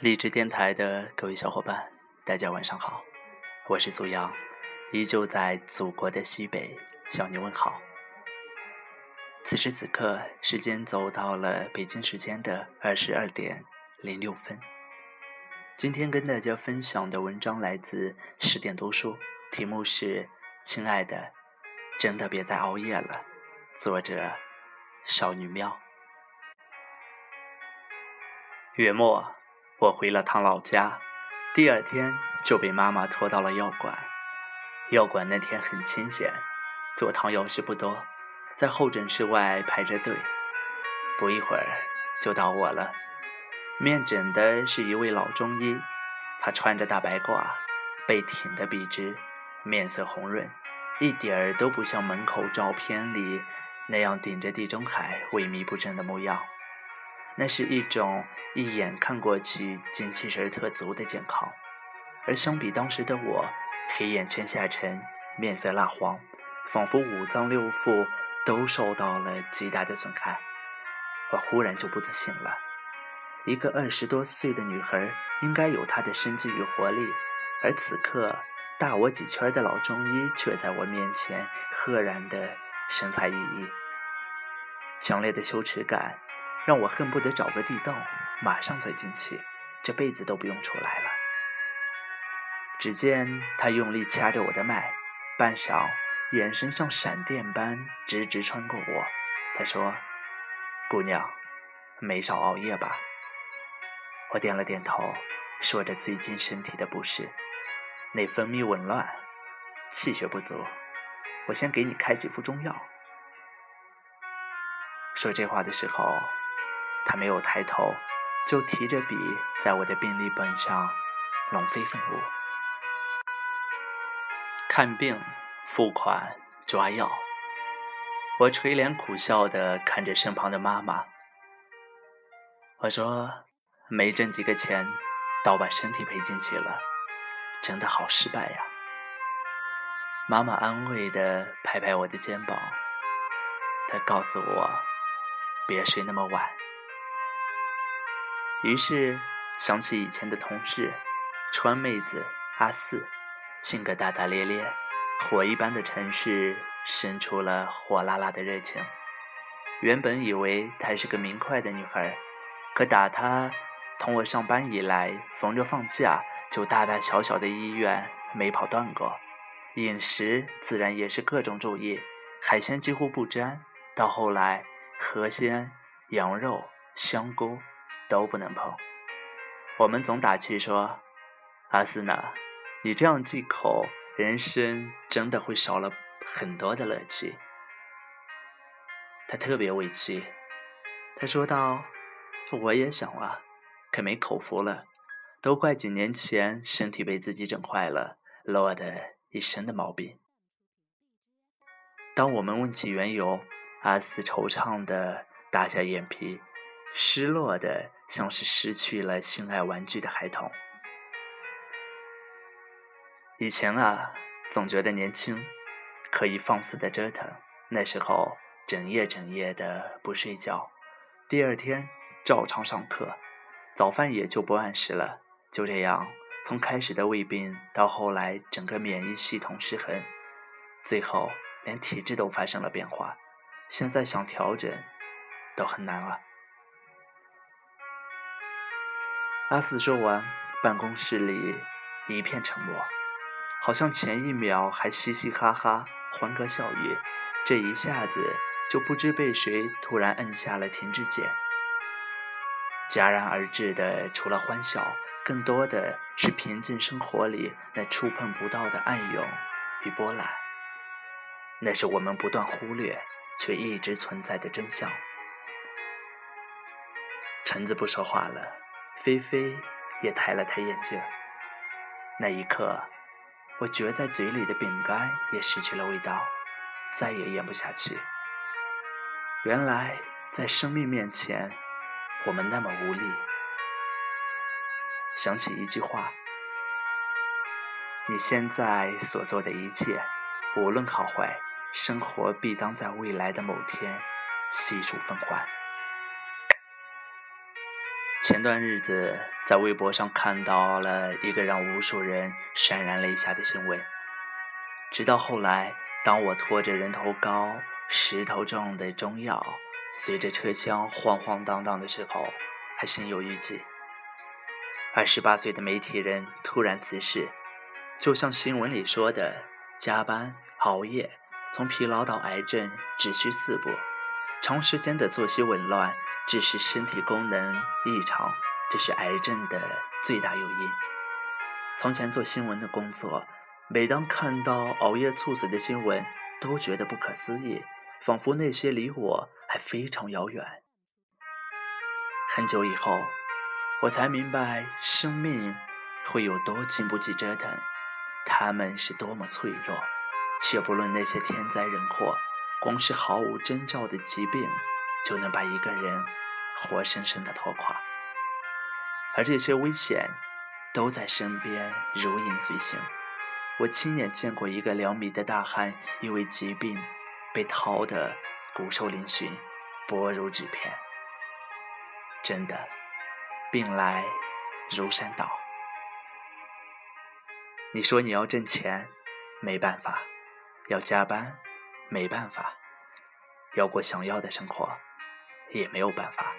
励志电台的各位小伙伴，大家晚上好，我是苏阳，依旧在祖国的西北向你问好。此时此刻，时间走到了北京时间的二十二点零六分。今天跟大家分享的文章来自十点读书，题目是《亲爱的，真的别再熬夜了》，作者少女喵。月末。我回了趟老家，第二天就被妈妈拖到了药馆。药馆那天很清闲，坐堂药师不多，在候诊室外排着队。不一会儿就到我了，面诊的是一位老中医，他穿着大白褂，背挺得笔直，面色红润，一点儿都不像门口照片里那样顶着地中海萎靡不振的模样。那是一种一眼看过去精气神特足的健康，而相比当时的我，黑眼圈下沉，面色蜡黄，仿佛五脏六腑都受到了极大的损害。我忽然就不自信了。一个二十多岁的女孩应该有她的生机与活力，而此刻大我几圈的老中医却在我面前赫然的神采奕奕，强烈的羞耻感。让我恨不得找个地洞，马上钻进去，这辈子都不用出来了。只见他用力掐着我的脉，半晌，眼神像闪电般直直穿过我。他说：“姑娘，没少熬夜吧？”我点了点头，说着最近身体的不适，内分泌紊乱，气血不足。我先给你开几副中药。说这话的时候。他没有抬头，就提着笔在我的病历本上龙飞凤舞。看病、付款、抓药，我垂脸苦笑的看着身旁的妈妈。我说：“没挣几个钱，倒把身体赔进去了，真的好失败呀。”妈妈安慰的拍拍我的肩膀，她告诉我：“别睡那么晚。”于是想起以前的同事，川妹子阿四，性格大大咧咧，火一般的城市生出了火辣辣的热情。原本以为她是个明快的女孩，可打她同我上班以来，逢着放假就大大小小的医院没跑断过，饮食自然也是各种注意，海鲜几乎不沾，到后来河鲜、羊肉、香菇。都不能碰。我们总打趣说：“阿斯娜，你这样忌口，人生真的会少了很多的乐趣。”他特别委屈，他说道：“我也想啊，可没口福了。都怪几年前身体被自己整坏了，落得一身的毛病。”当我们问起缘由，阿斯惆怅的打下眼皮。失落的，像是失去了心爱玩具的孩童。以前啊，总觉得年轻，可以放肆的折腾。那时候，整夜整夜的不睡觉，第二天照常上课，早饭也就不按时了。就这样，从开始的胃病，到后来整个免疫系统失衡，最后连体质都发生了变化。现在想调整，都很难了。阿四说完，办公室里一片沉默，好像前一秒还嘻嘻哈哈、欢歌笑语，这一下子就不知被谁突然摁下了停止键。戛然而止的，除了欢笑，更多的是平静生活里那触碰不到的暗涌与波澜。那是我们不断忽略却一直存在的真相。橙子不说话了。菲菲也抬了抬眼镜。那一刻，我嚼在嘴里的饼干也失去了味道，再也咽不下去。原来，在生命面前，我们那么无力。想起一句话：“你现在所做的一切，无论好坏，生活必当在未来的某天悉数奉还。”前段日子在微博上看到了一个让无数人潸然泪下的新闻。直到后来，当我拖着人头高、石头重的中药，随着车厢晃晃荡荡的时候，还心有余悸。二十八岁的媒体人突然辞世，就像新闻里说的，加班熬夜，从疲劳到癌症只需四步。长时间的作息紊乱，致使身体功能异常，这是癌症的最大诱因。从前做新闻的工作，每当看到熬夜猝死的新闻，都觉得不可思议，仿佛那些离我还非常遥远。很久以后，我才明白生命会有多经不起折腾，他们是多么脆弱。且不论那些天灾人祸。光是毫无征兆的疾病，就能把一个人活生生的拖垮，而这些危险都在身边如影随形。我亲眼见过一个两米的大汉因为疾病被掏得骨瘦嶙峋、薄如纸片。真的，病来如山倒。你说你要挣钱，没办法，要加班。没办法，要过想要的生活，也没有办法。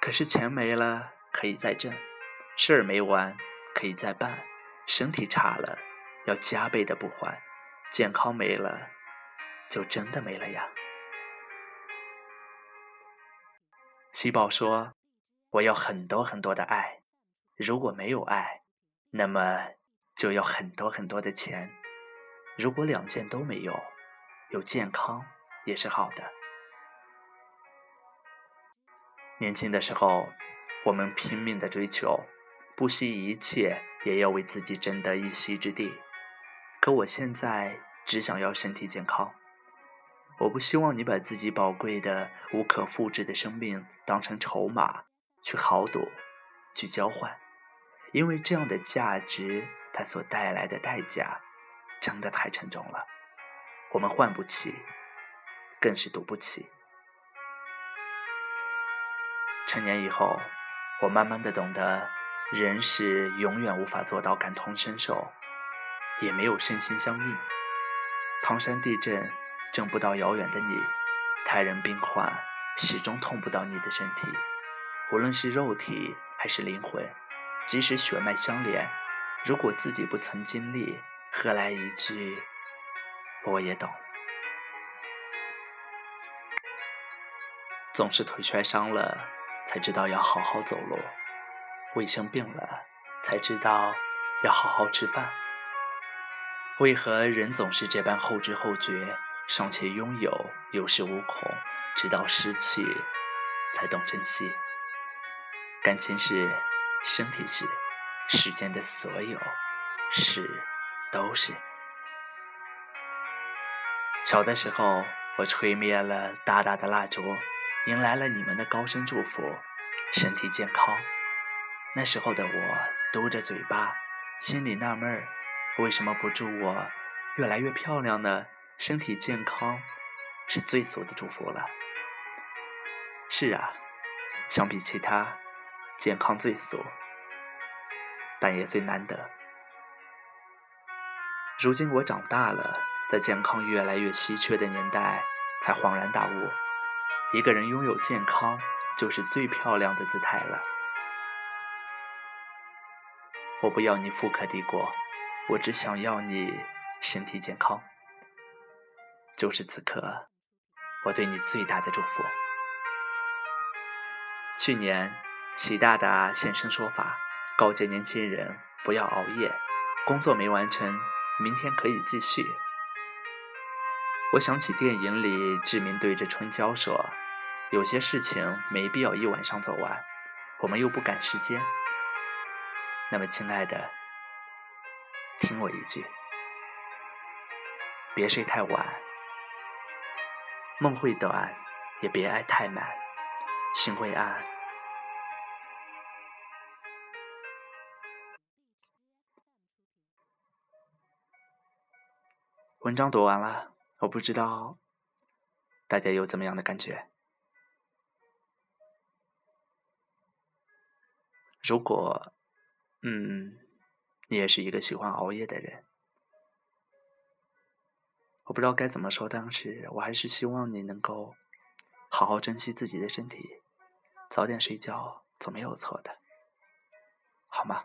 可是钱没了可以再挣，事儿没完可以再办，身体差了要加倍的补还，健康没了就真的没了呀。喜宝说：“我要很多很多的爱，如果没有爱，那么就要很多很多的钱。如果两件都没有。”有健康也是好的。年轻的时候，我们拼命的追求，不惜一切也要为自己争得一席之地。可我现在只想要身体健康。我不希望你把自己宝贵的、无可复制的生命当成筹码去豪赌、去交换，因为这样的价值，它所带来的代价，真的太沉重了。我们换不起，更是赌不起。成年以后，我慢慢的懂得，人是永远无法做到感同身受，也没有身心相应。唐山地震震不到遥远的你，泰人病患始终痛不到你的身体。无论是肉体还是灵魂，即使血脉相连，如果自己不曾经历，何来一句？我也懂，总是腿摔伤了才知道要好好走路，胃生病了才知道要好好吃饭。为何人总是这般后知后觉，尚且拥有，有恃无恐，直到失去才懂珍惜？感情是，身体是，世间的所有事都是。小的时候，我吹灭了大大的蜡烛，迎来了你们的高声祝福，身体健康。那时候的我嘟着嘴巴，心里纳闷儿，为什么不祝我越来越漂亮呢？身体健康是最俗的祝福了。是啊，相比其他，健康最俗，但也最难得。如今我长大了。在健康越来越稀缺的年代，才恍然大悟：一个人拥有健康，就是最漂亮的姿态了。我不要你富可敌国，我只想要你身体健康。就是此刻，我对你最大的祝福。去年，习大大现身说法，告诫年轻人不要熬夜，工作没完成，明天可以继续。我想起电影里志明对着春娇说：“有些事情没必要一晚上走完，我们又不赶时间。”那么，亲爱的，听我一句，别睡太晚，梦会短，也别爱太满，心会安。文章读完了。我不知道大家有怎么样的感觉。如果，嗯，你也是一个喜欢熬夜的人，我不知道该怎么说，当时我还是希望你能够好好珍惜自己的身体，早点睡觉总没有错的，好吗？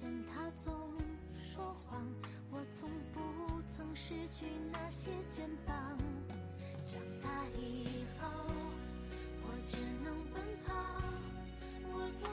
见他总说谎，我从不曾失去那些肩膀。长大以后，我只能奔跑，我多